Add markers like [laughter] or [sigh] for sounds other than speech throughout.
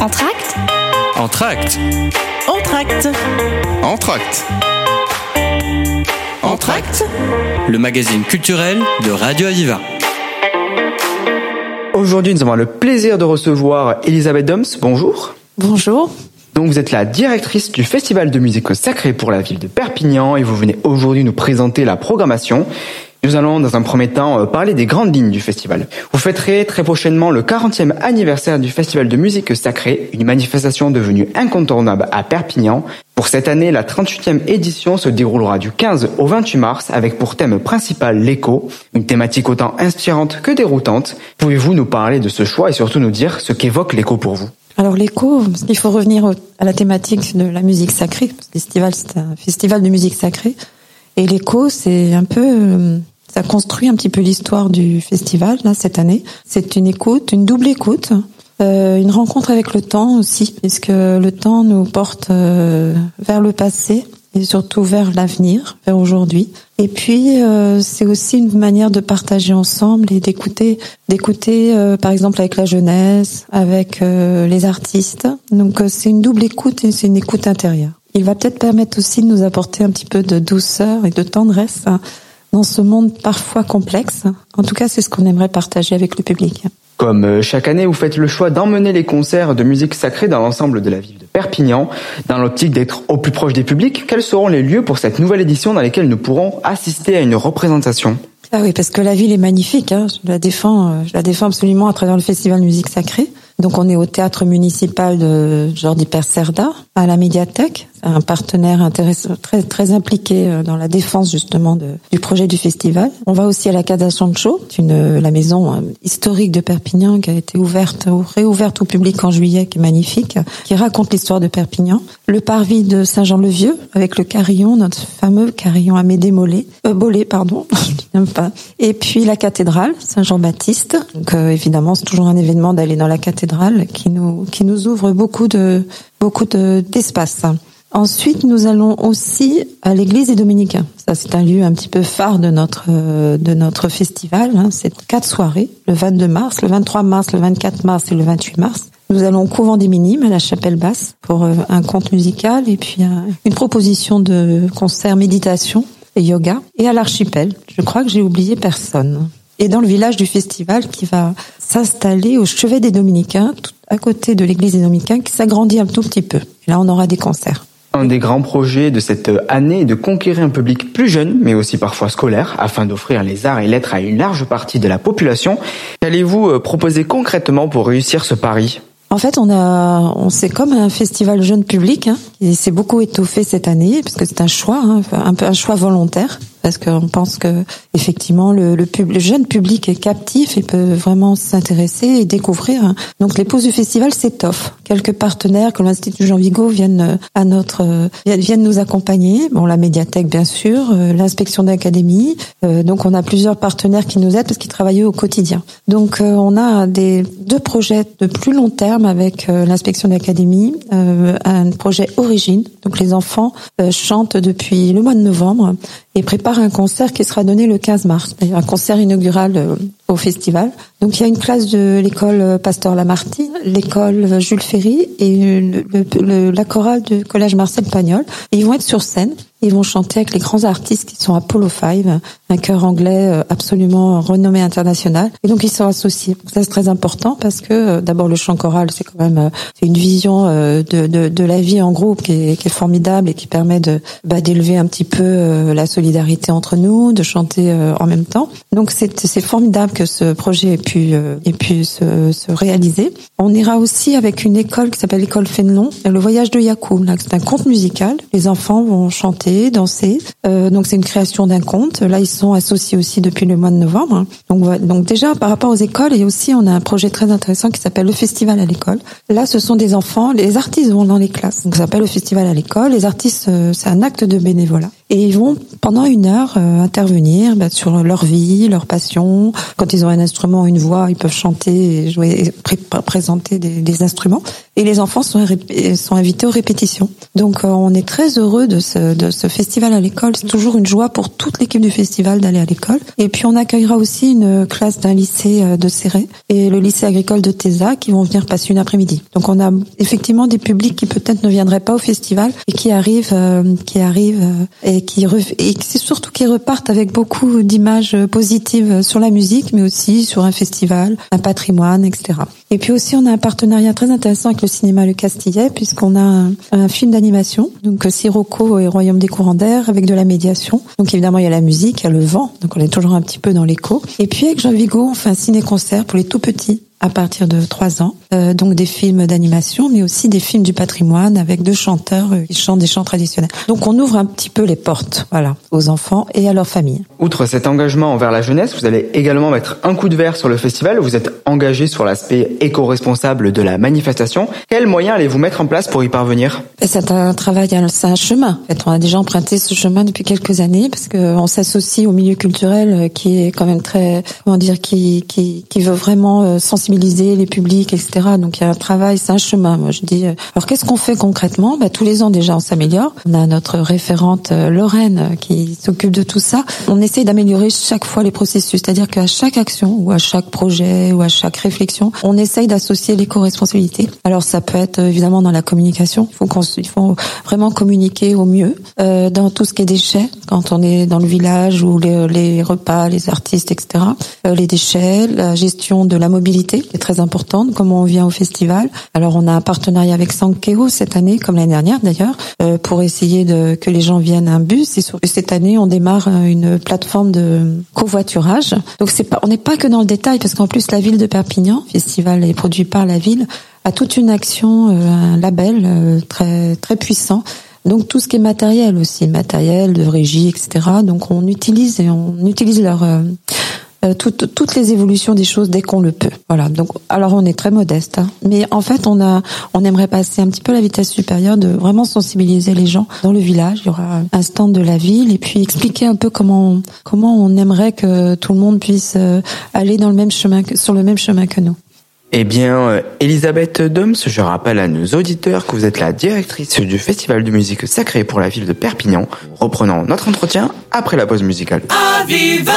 Entracte Entracte. Entracte. Entracte. Entracte. Le magazine culturel de Radio Aviva. Aujourd'hui, nous avons le plaisir de recevoir Elisabeth Doms. Bonjour. Bonjour. Donc, vous êtes la directrice du Festival de musique sacrée pour la ville de Perpignan et vous venez aujourd'hui nous présenter la programmation. Nous allons dans un premier temps euh, parler des grandes lignes du festival. Vous fêterez très prochainement le 40e anniversaire du Festival de musique sacrée, une manifestation devenue incontournable à Perpignan. Pour cette année, la 38e édition se déroulera du 15 au 28 mars avec pour thème principal l'écho, une thématique autant inspirante que déroutante. Pouvez-vous nous parler de ce choix et surtout nous dire ce qu'évoque l'écho pour vous? Alors l'écho, il faut revenir à la thématique de la musique sacrée. Le festival, c'est un festival de musique sacrée. Et l'écho, c'est un peu, euh, ça construit un petit peu l'histoire du festival là cette année. C'est une écoute, une double écoute, euh, une rencontre avec le temps aussi, puisque le temps nous porte euh, vers le passé et surtout vers l'avenir, vers aujourd'hui. Et puis euh, c'est aussi une manière de partager ensemble et d'écouter, d'écouter euh, par exemple avec la jeunesse, avec euh, les artistes. Donc euh, c'est une double écoute et c'est une écoute intérieure. Il va peut-être permettre aussi de nous apporter un petit peu de douceur et de tendresse hein, dans ce monde parfois complexe. En tout cas, c'est ce qu'on aimerait partager avec le public. Comme euh, chaque année, vous faites le choix d'emmener les concerts de musique sacrée dans l'ensemble de la ville de Perpignan, dans l'optique d'être au plus proche des publics. Quels seront les lieux pour cette nouvelle édition dans lesquels nous pourrons assister à une représentation? Ah oui, parce que la ville est magnifique. Hein. Je la défends, euh, je la défends absolument à travers le festival de musique sacrée. Donc on est au théâtre municipal de Jordi Percerda, à la médiathèque, un partenaire intéressant, très très impliqué euh, dans la défense justement de, du projet du festival. On va aussi à la Casa Sancho, une la maison euh, historique de Perpignan qui a été ouverte ou réouverte au public en juillet, qui est magnifique, qui raconte l'histoire de Perpignan. Le parvis de Saint-Jean-le-Vieux avec le carillon, notre fameux carillon Amédée Mollet, euh, Bollet, pardon, [laughs] n'aime pas. Et puis la cathédrale Saint-Jean-Baptiste. Donc euh, évidemment, c'est toujours un événement d'aller dans la cathédrale qui nous qui nous ouvre beaucoup de beaucoup de d'espace. Ensuite, nous allons aussi à l'église des Dominicains. Ça, c'est un lieu un petit peu phare de notre euh, de notre festival. hein. C'est quatre soirées, le 22 mars, le 23 mars, le 24 mars et le 28 mars. Nous allons au couvent des Minimes, à la chapelle basse, pour euh, un conte musical et puis un- une proposition de concert méditation et yoga. Et à l'archipel, je crois que j'ai oublié personne. Et dans le village du festival qui va s'installer au chevet des Dominicains, tout à côté de l'église des Dominicains, qui s'agrandit un tout petit peu. Là, on aura des concerts. Un des grands projets de cette année est de conquérir un public plus jeune, mais aussi parfois scolaire, afin d'offrir les arts et lettres à une large partie de la population. Qu'allez-vous euh, proposer concrètement pour réussir ce pari? En fait, on a, on c'est comme un festival jeune public, hein, et c'est beaucoup étoffé cette année parce que c'est un choix, hein, un peu un choix volontaire, parce qu'on pense que effectivement le, le, pub- le jeune public est captif et peut vraiment s'intéresser et découvrir. Donc les pauses du festival s'étoffent. Quelques partenaires comme l'Institut Jean Vigo viennent euh, à notre, euh, viennent nous accompagner. Bon, la médiathèque bien sûr, euh, l'inspection d'académie. Donc on a plusieurs partenaires qui nous aident parce qu'ils travaillent au quotidien. Donc on a des deux projets de plus long terme avec l'inspection d'académie, un projet origine. Donc les enfants chantent depuis le mois de novembre et préparent un concert qui sera donné le 15 mars, un concert inaugural euh, au festival. Donc il y a une classe de l'école euh, Pasteur Lamartine, l'école Jules Ferry et le- la chorale du collège Marcel Pagnol. Et ils vont être sur scène. Ils vont chanter avec les grands artistes qui sont Apollo 5, un chœur anglais euh, absolument renommé international. Et donc ils sont associés. Ça c'est très important parce que euh, d'abord le chant choral c'est quand même euh, une vision de, de, la vie en groupe qui est, formidable et qui permet de bah, d'élever un petit peu la solidarité entre nous, de chanter en même temps. Donc c'est formidable que ce projet ait pu ait pu se, se réaliser. On ira aussi avec une école qui s'appelle l'école Fénelon, le voyage de Yacoub. Là, C'est un conte musical. Les enfants vont chanter, danser. Euh, donc c'est une création d'un conte. Là, ils sont associés aussi depuis le mois de novembre. Donc, donc déjà par rapport aux écoles et aussi on a un projet très intéressant qui s'appelle le festival à l'école. Là, ce sont des enfants. Les artistes vont dans les classes. Donc ça s'appelle le festival à l'école. Les artistes, euh, c'est un acte de bénévolat. Et ils vont pendant une heure euh, intervenir bah, sur leur vie, leur passion. Quand ils ont un instrument, une voix, ils peuvent chanter, et jouer, et pré- présenter des, des instruments. et les enfants sont, sont invités aux répétitions. Donc on est très heureux de ce, de ce festival à l'école. C'est toujours une joie pour toute l'équipe du festival d'aller à l'école. Et puis on accueillera aussi une classe d'un lycée de Serré et le lycée agricole de Téza qui vont venir passer une après-midi. Donc on a effectivement des publics qui peut-être ne viendraient pas au festival et qui arrivent, qui arrivent et qui et c'est surtout qui repartent avec beaucoup d'images positives sur la musique, mais aussi sur un festival, un patrimoine, etc. Et puis aussi, on a un partenariat très intéressant avec le cinéma Le Castillet, puisqu'on a un, film d'animation, donc Sirocco et Royaume des courants d'air, avec de la médiation. Donc évidemment, il y a la musique, il y a le vent, donc on est toujours un petit peu dans l'écho. Et puis avec Jean Vigo, on fait un ciné-concert pour les tout petits à partir de trois ans. Euh, donc des films d'animation, mais aussi des films du patrimoine avec deux chanteurs euh, qui chantent des chants traditionnels. Donc on ouvre un petit peu les portes, voilà, aux enfants et à leurs familles. Outre cet engagement envers la jeunesse, vous allez également mettre un coup de verre sur le festival. Vous êtes engagé sur l'aspect éco-responsable de la manifestation. Quels moyens allez-vous mettre en place pour y parvenir? C'est un travail, c'est un chemin. En fait, on a déjà emprunté ce chemin depuis quelques années parce qu'on s'associe au milieu culturel euh, qui est quand même très, comment dire, qui qui, qui veut vraiment sensibiliser les publics, etc donc il y a un travail, c'est un chemin. Moi je dis. Euh, alors qu'est-ce qu'on fait concrètement? Bah, Tous les ans déjà on s'améliore. On a notre référente euh, Lorraine euh, qui s'occupe de tout ça. On essaye d'améliorer chaque fois les processus, c'est-à-dire qu'à chaque action ou à chaque projet ou à chaque réflexion, on essaye d'associer l'éco-responsabilité. Alors ça peut être évidemment dans la communication. Il faut vraiment communiquer au mieux euh, dans tout ce qui est déchets quand on est dans le village ou les, repas, les artistes, etc. Euh, les déchets, la gestion de la mobilité est très importante. Comment vient au festival. Alors on a un partenariat avec Sankeo cette année, comme l'année dernière d'ailleurs, euh, pour essayer de que les gens viennent à un bus. Et cette année, on démarre euh, une plateforme de covoiturage. Donc c'est pas, on n'est pas que dans le détail, parce qu'en plus la ville de Perpignan, festival est produit par la ville, a toute une action, euh, un label très très puissant. Donc tout ce qui est matériel aussi, matériel de régie, etc. Donc on utilise on utilise leur euh, toutes, toutes les évolutions des choses dès qu'on le peut. Voilà. Donc, alors on est très modeste, hein. mais en fait, on a, on aimerait passer un petit peu la vitesse supérieure de vraiment sensibiliser les gens dans le village. Il y aura un stand de la ville et puis expliquer un peu comment, comment on aimerait que tout le monde puisse euh, aller dans le même chemin, que, sur le même chemin que nous. Eh bien, euh, Elisabeth Doms, je rappelle à nos auditeurs que vous êtes la directrice du Festival de musique sacrée pour la ville de Perpignan. Reprenons notre entretien après la pause musicale. Aviva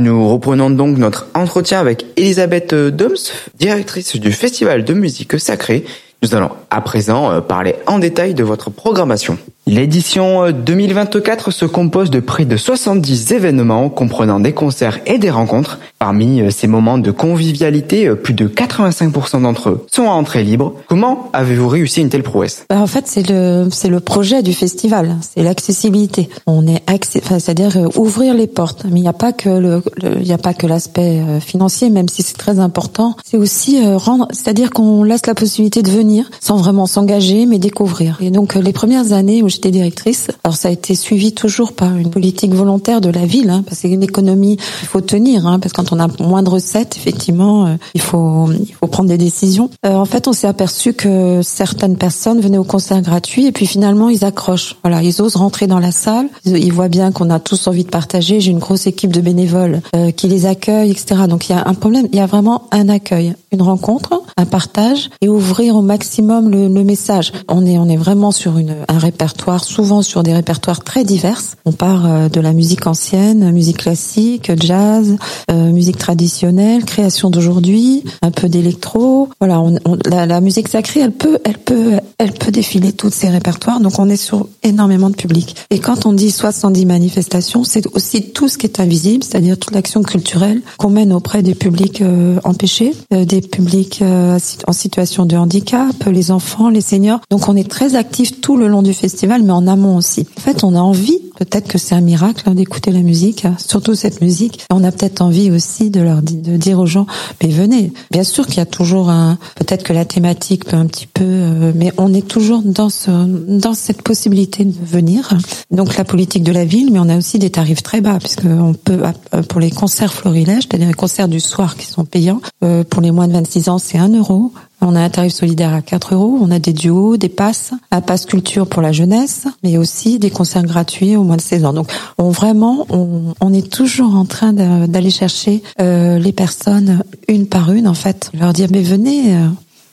Nous reprenons donc notre entretien avec Elisabeth Doms, directrice du Festival de musique sacrée. Nous allons à présent euh, parler en détail de votre programmation. L'édition 2024 euh, se compose de près de 70 événements comprenant des concerts et des rencontres. Parmi euh, ces moments de convivialité, euh, plus de 85% d'entre eux sont à entrée libre. Comment avez-vous réussi une telle prouesse? Bah, En fait, c'est le c'est le projet du festival, c'est l'accessibilité. On est enfin, c'est-à-dire ouvrir les portes. Mais il n'y a pas que le, il n'y a pas que l'aspect financier, même si c'est très important. C'est aussi rendre, c'est-à-dire qu'on laisse la possibilité de venir sans vraiment s'engager, mais découvrir. Et donc les premières années où j'étais directrice. Alors ça a été suivi toujours par une politique volontaire de la ville, hein, parce que c'est une économie il faut tenir, hein, parce que quand a moins de recettes, effectivement, euh, il faut il faut prendre des décisions. Euh, en fait, on s'est aperçu que certaines personnes venaient au concert gratuit et puis finalement ils accrochent. Voilà, ils osent rentrer dans la salle, ils, voient bien qu'on a tous envie de partager. J'ai une grosse équipe de bénévoles euh, qui les accueille, etc. Donc il y a un problème, il y a vraiment un accueil, une rencontre, un partage et ouvrir au maximum le, le message. On est on est vraiment sur une un répertoire souvent sur des répertoires très divers. On part de la musique ancienne, musique classique, jazz, euh, musique traditionnelle, création d'aujourd'hui, un peu d'électro. Voilà, on, la, musique sacrée, elle peut, elle peut, elle peut défiler tous ces répertoires. Donc on est sur énormément de public. Et quand on dit 70 manifestations, c'est aussi tout ce qui est invisible, c'est-à-dire toute l'action culturelle qu'on mène auprès des publics euh, empêchés, des publics en situation de handicap, les enfants, les seniors. Donc on est très actif tout le long du festival mais en amont aussi. En fait, on a envie, peut-être que c'est un miracle hein, d'écouter la musique, hein, surtout cette musique. On a peut-être envie aussi de leur de dire aux gens, mais venez. Bien sûr qu'il y a toujours un, peut-être que la thématique peut un petit peu, euh, mais on est toujours dans ce, dans cette possibilité de venir. Donc la politique de la ville, mais on a aussi des tarifs très bas, puisque on peut euh, pour les concerts florilèges, c'est-à-dire les concerts du soir qui sont payants, euh, pour les moins de 26 ans, c'est 1 euro. On a un tarif solidaire à 4 euros. On a des duos, des passes, un passe culture pour la jeunesse, mais aussi des concerts gratuits au moins de 16 ans. Donc, on vraiment, on, est toujours en train d'aller chercher euh, les personnes une par une, en fait, leur dire mais venez, euh,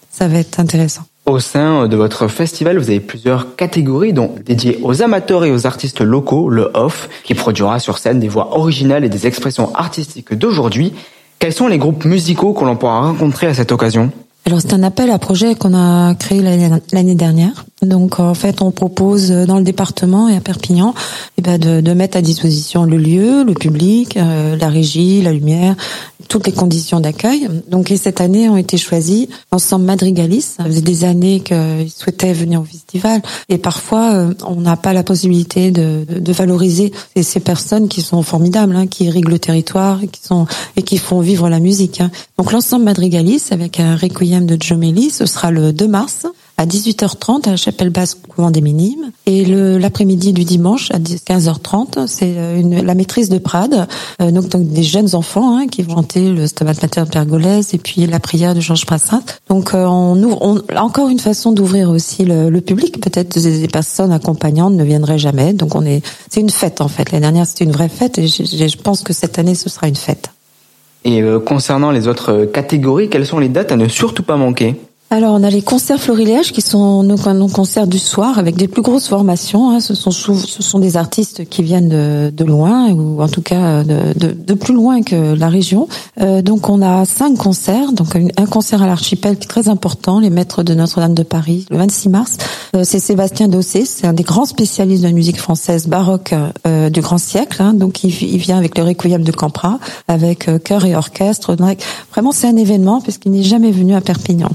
ça va être intéressant. Au sein de votre festival, vous avez plusieurs catégories, dont dédiées aux amateurs et aux artistes locaux, le OFF, qui produira sur scène des voix originales et des expressions artistiques d'aujourd'hui. Quels sont les groupes musicaux que l'on pourra rencontrer à cette occasion? Alors c'est un appel à projet qu'on a créé l'année dernière. Donc en fait on propose dans le département et à Perpignan eh ben, de, de, mettre à disposition le lieu, le public, euh, la régie, la lumière, toutes les conditions d'accueil. Donc et cette année ont été choisis ensemble Madrigalis. Ça faisait des années qu'ils souhaitaient venir au festival et parfois euh, on n'a pas la possibilité de, de, de valoriser ces, personnes qui sont formidables, hein, qui irriguent le territoire et qui sont et qui font vivre la musique. Hein. Donc l'ensemble Madrigalis avec un requiem de Jomélie, ce sera le 2 mars à 18h30 à la chapelle basse couvent des Minimes. Et l'après-midi du dimanche à 15h30 c'est euh, la maîtrise de Prades. Euh, donc, des jeunes enfants hein, qui vont chanter le Stabat Mater Pergolèse et puis la prière de Georges Brassens. Donc euh, on ouvre encore une façon d'ouvrir aussi le, public. Peut-être des, personnes accompagnantes ne viendraient jamais. Donc on est c'est une fête en fait. L'année dernière c'était une vraie fête et je, pense que cette année ce sera une fête. Et concernant les autres catégories, quelles sont les dates à ne surtout pas manquer? Alors, on a les concerts florilèges qui sont nos, concerts du soir avec des plus grosses formations. Hein. Ce, sont des artistes qui viennent de, loin ou en tout cas de, de, plus loin que la région. Euh, donc, on a cinq concerts. Donc, un concert à l'archipel qui est très important, les Maîtres de Notre-Dame de Paris, le 26 mars. Euh, c'est Sébastien Dossé, c'est un des grands spécialistes de la musique française baroque euh, du grand siècle. Hein. Donc, il, vient avec le Requiem de Campra, avec euh, chœur et orchestre. Vraiment, c'est un événement puisqu'il n'est jamais venu à Perpignan.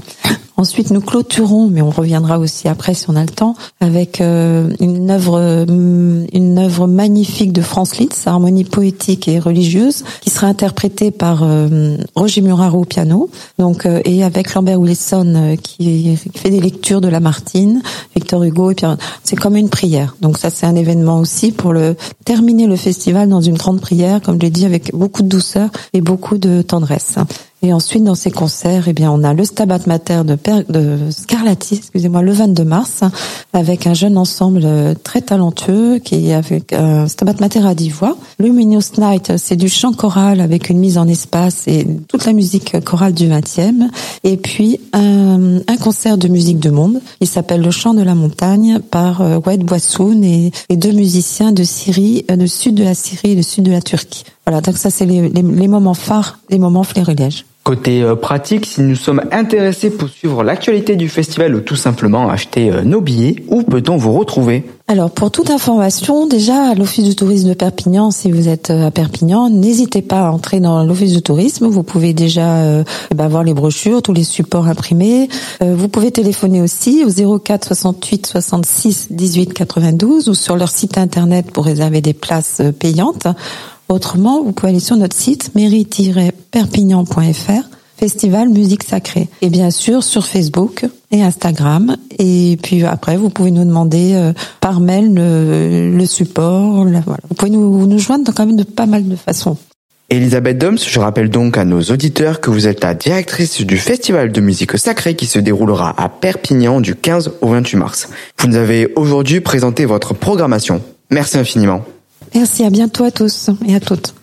Ensuite, nous clôturons, mais on reviendra aussi après si on a le temps, avec euh, une œuvre, euh, une œuvre magnifique de Franz Liszt, harmonie poétique et religieuse, qui sera interprétée par euh, Roger Muraro au piano, donc et avec Lambert Wilson qui, fait des lectures de Lamartine, Victor Hugo, et puis c'est comme une prière. Donc ça, c'est un événement aussi pour le terminer le festival dans une grande prière, comme je l'ai dit, avec beaucoup de douceur et beaucoup de tendresse. Et ensuite, dans ces concerts, eh bien, on a le Stabat Mater de, de Scarlatti, excusez-moi, le 22 mars, avec un jeune ensemble euh, très talentueux qui est avec un euh, Stabat Mater à dix voix. Luminous Night, c'est du chant choral avec une mise en espace et toute la musique chorale du 20e. Et puis, un, un concert de musique de monde. Il s'appelle Le Chant de la Montagne par euh, Wade Boissoun et, deux musiciens de Syrie, de sud de la Syrie et de sud de la Turquie. Voilà, donc ça c'est les, les, les moments phares, les moments fleurilèges. Côté euh, pratique, si nous sommes intéressés pour suivre l'actualité du festival ou tout simplement acheter euh, nos billets, où peut-on vous retrouver? Alors pour toute information, déjà à l'Office du tourisme de Perpignan, si vous êtes euh, à Perpignan, n'hésitez pas à entrer dans l'Office du tourisme. Vous pouvez déjà euh, bah, voir les brochures, tous les supports imprimés. Euh, vous pouvez téléphoner aussi au 04 68 66 18 92 ou sur leur site internet pour réserver des places payantes. Autrement, vous pouvez aller sur notre site mairie-perpignan.fr Festival Musique Sacrée. Et bien sûr sur Facebook et Instagram. Et puis après, vous pouvez nous demander euh, par mail le, le support. voilà. Vous pouvez nous, nous joindre quand même de pas mal de façons. Elisabeth Doms, je rappelle donc à nos auditeurs que vous êtes la directrice du Festival de musique sacrée qui se déroulera à Perpignan du 15 au 28 mars. Vous nous avez aujourd'hui présenté votre programmation. Merci infiniment. Merci, à bientôt à tous et à toutes.